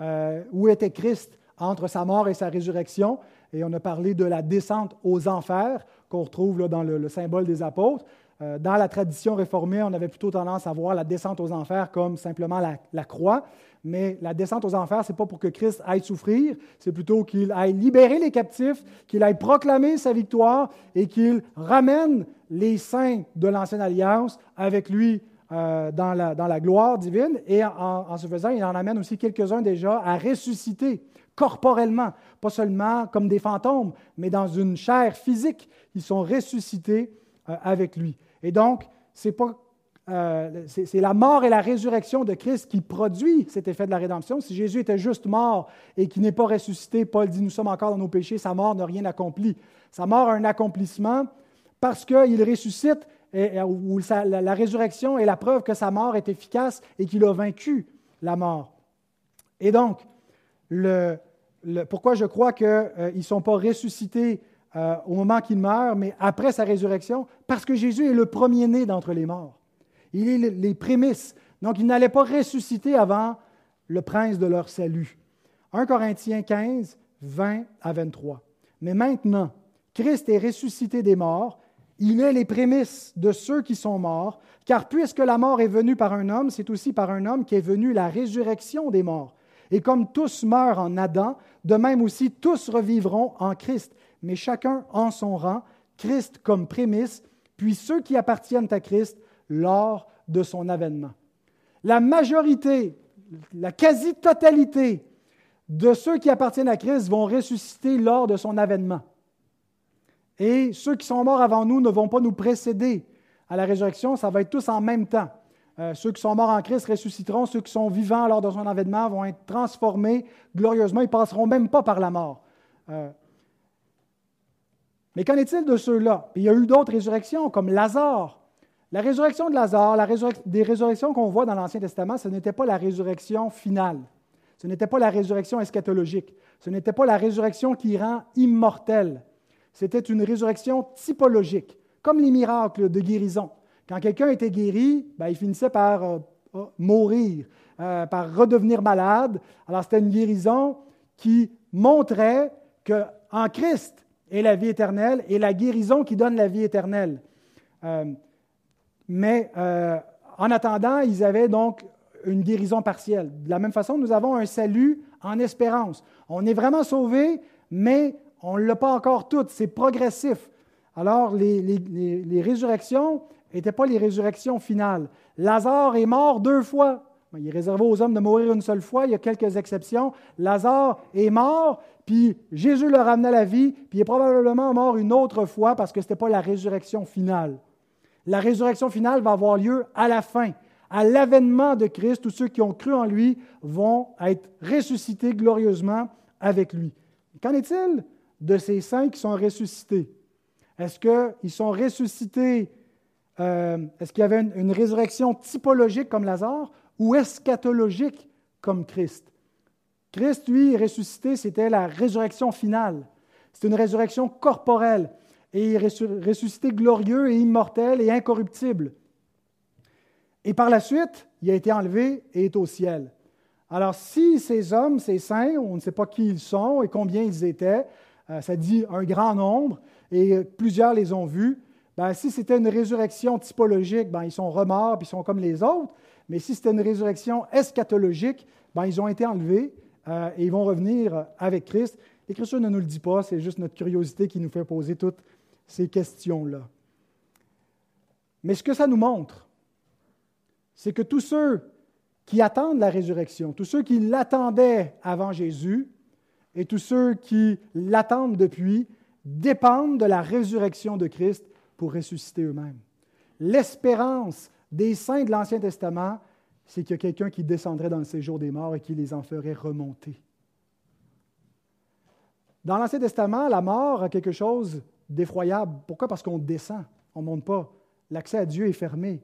où était Christ entre sa mort et sa résurrection, et on a parlé de la descente aux enfers qu'on retrouve dans le, symbole des apôtres. Euh, dans la tradition réformée, on avait plutôt tendance à voir la descente aux enfers comme simplement la, croix. Mais la descente aux enfers, ce n'est pas pour que Christ aille souffrir, c'est plutôt qu'il aille libérer les captifs, qu'il aille proclamer sa victoire et qu'il ramène les saints de l'Ancienne Alliance avec lui euh, dans, la, gloire divine. Et en, en, ce faisant, il en amène aussi quelques-uns déjà à ressusciter corporellement, pas seulement comme des fantômes, mais dans une chair physique. Ils sont ressuscités euh, avec lui. Et donc, c'est pas euh, c'est la mort et la résurrection de Christ qui produit cet effet de la rédemption. Si Jésus était juste mort et qui n'est pas ressuscité, Paul dit, nous sommes encore dans nos péchés, sa mort n'a rien accompli. Sa mort a un accomplissement parce qu'il ressuscite, et, la, la, résurrection est la preuve que sa mort est efficace et qu'il a vaincu la mort. Et donc, le, pourquoi je crois qu'ils euh, ne sont pas ressuscités euh, au moment qu'il meurt, mais après sa résurrection, parce que Jésus est le premier-né d'entre les morts. Il est les prémices. Donc, il n'allait pas ressusciter avant le prince de leur salut. 1 Corinthiens 15, 20 à 23. Mais maintenant, Christ est ressuscité des morts, il est les prémices de ceux qui sont morts, car puisque la mort est venue par un homme, c'est aussi par un homme qu'est venue la résurrection des morts. Et comme tous meurent en Adam, de même aussi tous revivront en Christ, mais chacun en son rang, Christ comme prémisse, puis ceux qui appartiennent à Christ lors de son avènement. La majorité, la quasi-totalité de ceux qui appartiennent à Christ vont ressusciter lors de son avènement. Et ceux qui sont morts avant nous ne vont pas nous précéder à la résurrection, ça va être tous en même temps. Euh, ceux qui sont morts en Christ ressusciteront, ceux qui sont vivants lors de son avènement vont être transformés glorieusement, ils passeront même pas par la mort. Euh, mais qu'en est-il de ceux-là? Il y a eu d'autres résurrections, comme Lazare. La résurrection de Lazare, la des résurrections qu'on voit dans l'Ancien Testament, ce n'était pas la résurrection finale. Ce n'était pas la résurrection eschatologique. Ce n'était pas la résurrection qui rend immortel. C'était une résurrection typologique, comme les miracles de guérison. Quand quelqu'un était guéri, ben, il finissait par euh, euh, mourir, euh, par redevenir malade. Alors c'était une guérison qui montrait qu'en Christ est la vie éternelle et la guérison qui donne la vie éternelle. mais en attendant, ils avaient donc une guérison partielle. De la même façon, nous avons un salut en espérance. On est vraiment sauvé, mais on ne l'a pas encore tout. C'est progressif. Alors, les, les résurrections n'étaient pas les résurrections finales. Lazare est mort deux fois. Il est réservé aux hommes de mourir une seule fois. Il y a quelques exceptions. Lazare est mort, puis Jésus le ramené à la vie, puis il est probablement mort une autre fois parce que ce n'était pas la résurrection finale. La résurrection finale va avoir lieu à la fin. À l'avènement de Christ, tous ceux qui ont cru en lui vont être ressuscités glorieusement avec lui. Qu'en est-il de ces saints qui sont ressuscités? Est-ce qu'ils sont ressuscités, euh, est-ce qu'il y avait une résurrection typologique comme Lazare ou eschatologique comme Christ? Christ, lui, ressuscité, c'était la résurrection finale. C'est une résurrection corporelle et ressuscité glorieux et immortel et incorruptible. Et par la suite, il a été enlevé et est au ciel. Alors, si ces hommes, ces saints, on ne sait pas qui ils sont et combien ils étaient, euh, ça dit un grand nombre, et plusieurs les ont vus, ben, si c'était une résurrection typologique, ben, ils sont remords, puis ils sont comme les autres. Mais si c'était une résurrection eschatologique, ben, ils ont été enlevés euh, et ils vont revenir avec Christ. L'Écriture ne nous le dit pas, c'est juste notre curiosité qui nous fait poser toutes ces questions-là. Mais ce que ça nous montre, c'est que tous ceux qui attendent la résurrection, tous ceux qui l'attendaient avant Jésus et tous ceux qui l'attendent depuis, dépendent de la résurrection de Christ pour ressusciter eux-mêmes. L'espérance des saints de l'Ancien Testament, c'est qu'il y a quelqu'un qui descendrait dans le séjour des morts et qui les en ferait remonter. Dans l'Ancien Testament, la mort a quelque chose d'effroyable. Pourquoi? Parce qu'on descend, on ne monte pas. L'accès à Dieu est fermé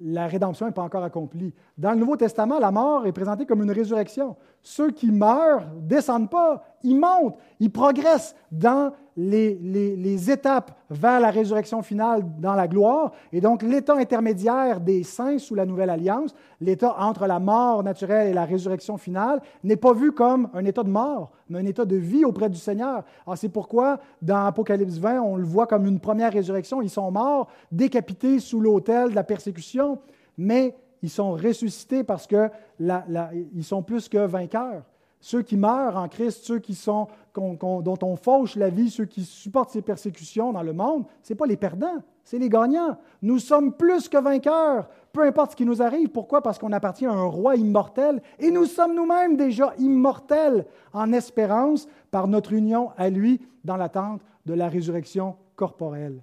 la rédemption n'est pas encore accomplie. Dans le Nouveau Testament, la mort est présentée comme une résurrection. Ceux qui meurent ne descendent pas, ils montent, ils progressent dans les, étapes vers la résurrection finale dans la gloire. Et donc, l'état intermédiaire des saints sous la nouvelle alliance, l'état entre la mort naturelle et la résurrection finale, n'est pas vu comme un état de mort, mais un état de vie auprès du Seigneur. Alors, c'est pourquoi, dans Apocalypse 20, on le voit comme une première résurrection. Ils sont morts, décapités sous l'autel de la persécution, mais ils sont ressuscités parce qu'ils sont plus que vainqueurs. Ceux qui meurent en Christ, ceux qui sont, dont on fauche la vie, ceux qui supportent ces persécutions dans le monde, ce n'est pas les perdants, c'est les gagnants. Nous sommes plus que vainqueurs, peu importe ce qui nous arrive. Pourquoi? Parce qu'on appartient à un roi immortel et nous sommes nous-mêmes déjà immortels en espérance par notre union à lui dans l'attente de la résurrection corporelle.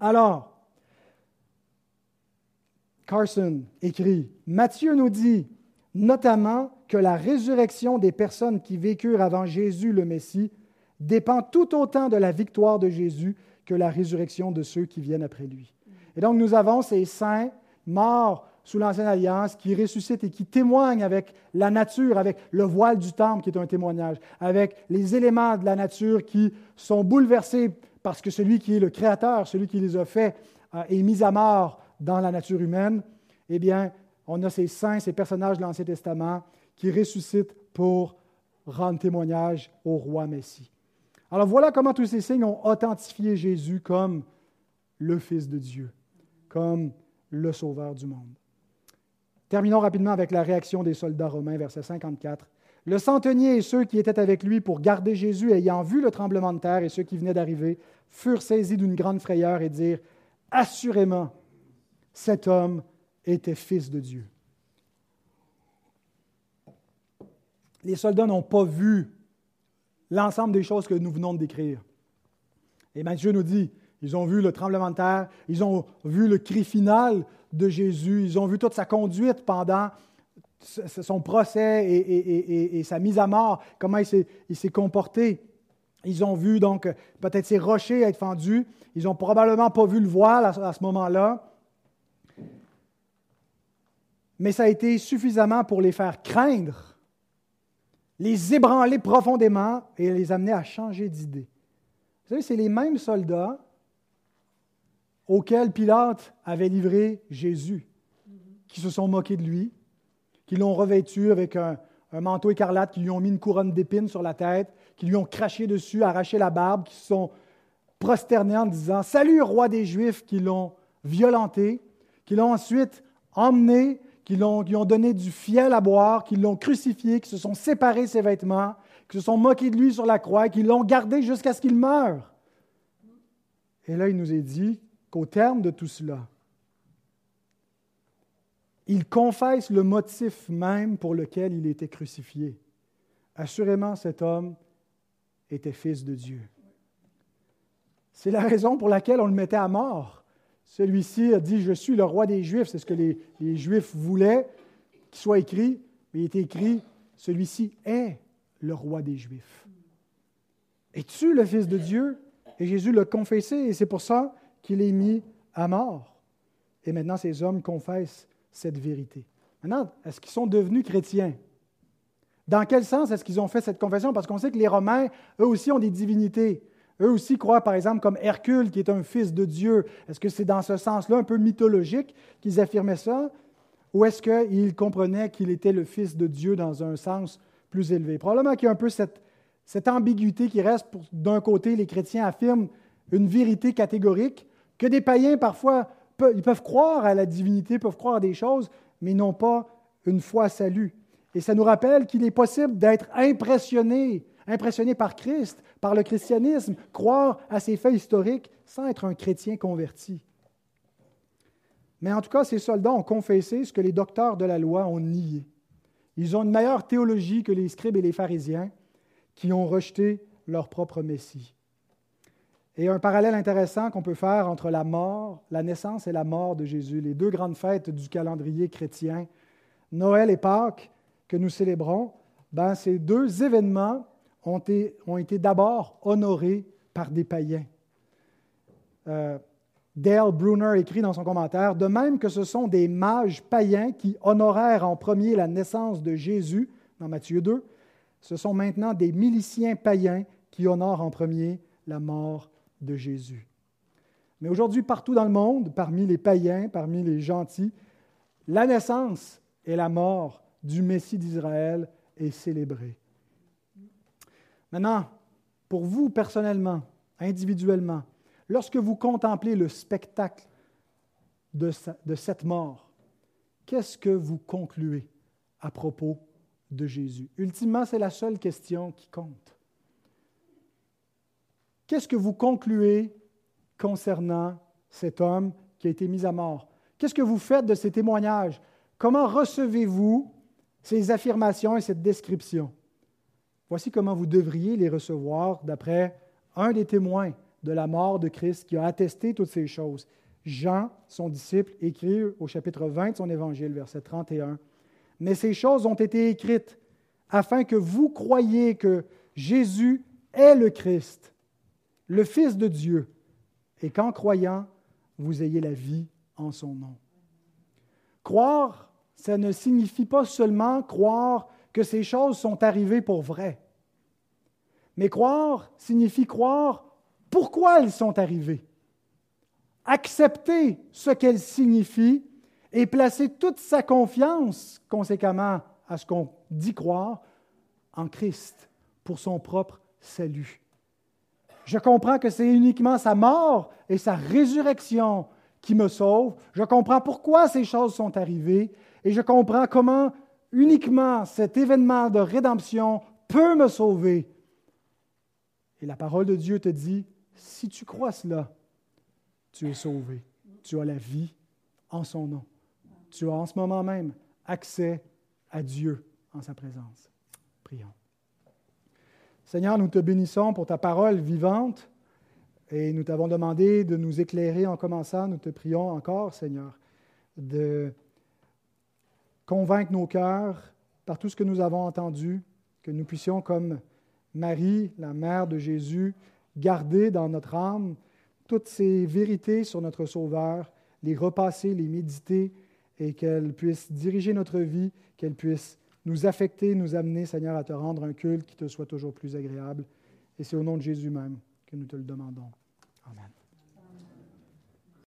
Alors, Carson écrit, Matthieu nous dit notamment que la résurrection des personnes qui vécurent avant Jésus le Messie dépend tout autant de la victoire de Jésus que la résurrection de ceux qui viennent après lui. Et donc nous avons ces saints morts sous l'Ancienne Alliance qui ressuscitent et qui témoignent avec la nature, avec le voile du temple qui est un témoignage, avec les éléments de la nature qui sont bouleversés parce que celui qui est le Créateur, celui qui les a faits, euh, est mis à mort dans la nature humaine. Eh bien, on a ces saints, ces personnages de l'Ancien Testament qui ressuscitent pour rendre témoignage au roi Messie. Alors voilà comment tous ces signes ont authentifié Jésus comme le Fils de Dieu, comme le Sauveur du monde. Terminons rapidement avec la réaction des soldats romains, verset 54. Le centenier et ceux qui étaient avec lui pour garder Jésus, ayant vu le tremblement de terre et ceux qui venaient d'arriver, furent saisis d'une grande frayeur et dirent, Assurément, cet homme était fils de Dieu. Les soldats n'ont pas vu l'ensemble des choses que nous venons de décrire. Et Matthieu nous dit, ils ont vu le tremblement de terre, ils ont vu le cri final de Jésus, ils ont vu toute sa conduite pendant son procès et, sa mise à mort, comment il s'est comporté. Ils ont vu donc peut-être ces rochers être fendus. Ils n'ont probablement pas vu le voile à ce moment-là mais ça a été suffisamment pour les faire craindre, les ébranler profondément et les amener à changer d'idée. Vous savez, c'est les mêmes soldats auxquels Pilate avait livré Jésus, qui se sont moqués de lui, qui l'ont revêtu avec un, manteau écarlate, qui lui ont mis une couronne d'épines sur la tête, qui lui ont craché dessus, arraché la barbe, qui se sont prosternés en disant Salut, roi des Juifs, qui l'ont violenté, qui l'ont ensuite emmené, qui, l'ont, ont donné du fiel à boire, qui l'ont crucifié, qui se sont séparés ses vêtements, qui se sont moqués de lui sur la croix, qui l'ont gardé jusqu'à ce qu'il meure. Et là, il nous est dit qu'au terme de tout cela, il confesse le motif même pour lequel il était crucifié. Assurément, cet homme était fils de Dieu. C'est la raison pour laquelle on le mettait à mort. Celui-ci a dit, je suis le roi des Juifs. C'est ce que les, Juifs voulaient qu'il soit écrit, mais il est écrit, celui-ci est le roi des Juifs. Es-tu le Fils de Dieu? Et Jésus l'a confessé, et c'est pour ça qu'il est mis à mort. Et maintenant, ces hommes confessent cette vérité. Maintenant, est-ce qu'ils sont devenus chrétiens? Dans quel sens est-ce qu'ils ont fait cette confession? Parce qu'on sait que les Romains, eux aussi, ont des divinités. Eux aussi croient, par exemple, comme Hercule, qui est un fils de Dieu. Est-ce que c'est dans ce sens-là, un peu mythologique, qu'ils affirmaient ça? Ou est-ce qu'ils comprenaient qu'il était le fils de Dieu dans un sens plus élevé? Probablement qu'il y a un peu cette, ambiguïté qui reste. D'un côté, les chrétiens affirment une vérité catégorique, que des païens, parfois, ils peuvent croire à la divinité, peuvent croire à des choses, mais n'ont pas une foi à salut. Et ça nous rappelle qu'il est possible d'être impressionné impressionné par Christ, par le christianisme, croire à ces faits historiques sans être un chrétien converti. Mais en tout cas, ces soldats ont confessé ce que les docteurs de la loi ont nié. Ils ont une meilleure théologie que les scribes et les pharisiens qui ont rejeté leur propre Messie. Et un parallèle intéressant qu'on peut faire entre la mort, la naissance et la mort de Jésus, les deux grandes fêtes du calendrier chrétien, Noël et Pâques, que nous célébrons, ben, ces deux événements ont été, été d'abord honorés par des païens. Euh, Dale Brunner écrit dans son commentaire, de même que ce sont des mages païens qui honorèrent en premier la naissance de Jésus, dans Matthieu 2, ce sont maintenant des miliciens païens qui honorent en premier la mort de Jésus. Mais aujourd'hui, partout dans le monde, parmi les païens, parmi les gentils, la naissance et la mort du Messie d'Israël est célébrée. Maintenant, pour vous personnellement, individuellement, lorsque vous contemplez le spectacle de, cette mort, qu'est-ce que vous concluez à propos de Jésus? Ultimement, c'est la seule question qui compte. Qu'est-ce que vous concluez concernant cet homme qui a été mis à mort? Qu'est-ce que vous faites de ces témoignages? Comment recevez-vous ces affirmations et cette description? Voici comment vous devriez les recevoir d'après un des témoins de la mort de Christ qui a attesté toutes ces choses. Jean, son disciple, écrit au chapitre 20 de son évangile, verset 31. Mais ces choses ont été écrites afin que vous croyiez que Jésus est le Christ, le Fils de Dieu, et qu'en croyant, vous ayez la vie en son nom. Croire, ça ne signifie pas seulement croire que ces choses sont arrivées pour vrai. Mais croire signifie croire pourquoi elles sont arrivées. Accepter ce qu'elles signifient et placer toute sa confiance, conséquemment à ce qu'on dit croire, en Christ pour son propre salut. Je comprends que c'est uniquement sa mort et sa résurrection qui me sauvent. Je comprends pourquoi ces choses sont arrivées et je comprends comment uniquement cet événement de rédemption peut me sauver. Et la parole de Dieu te dit, si tu crois cela, tu es sauvé. Tu as la vie en son nom. Tu as en ce moment même accès à Dieu en sa présence. Prions. Seigneur, nous te bénissons pour ta parole vivante et nous t'avons demandé de nous éclairer en commençant. Nous te prions encore, Seigneur, de convaincre nos cœurs par tout ce que nous avons entendu, que nous puissions, comme Marie, la mère de Jésus, garder dans notre âme toutes ces vérités sur notre Sauveur, les repasser, les méditer, et qu'elles puissent diriger notre vie, qu'elles puissent nous affecter, nous amener, Seigneur, à te rendre un culte qui te soit toujours plus agréable. Et c'est au nom de Jésus même que nous te le demandons. Amen.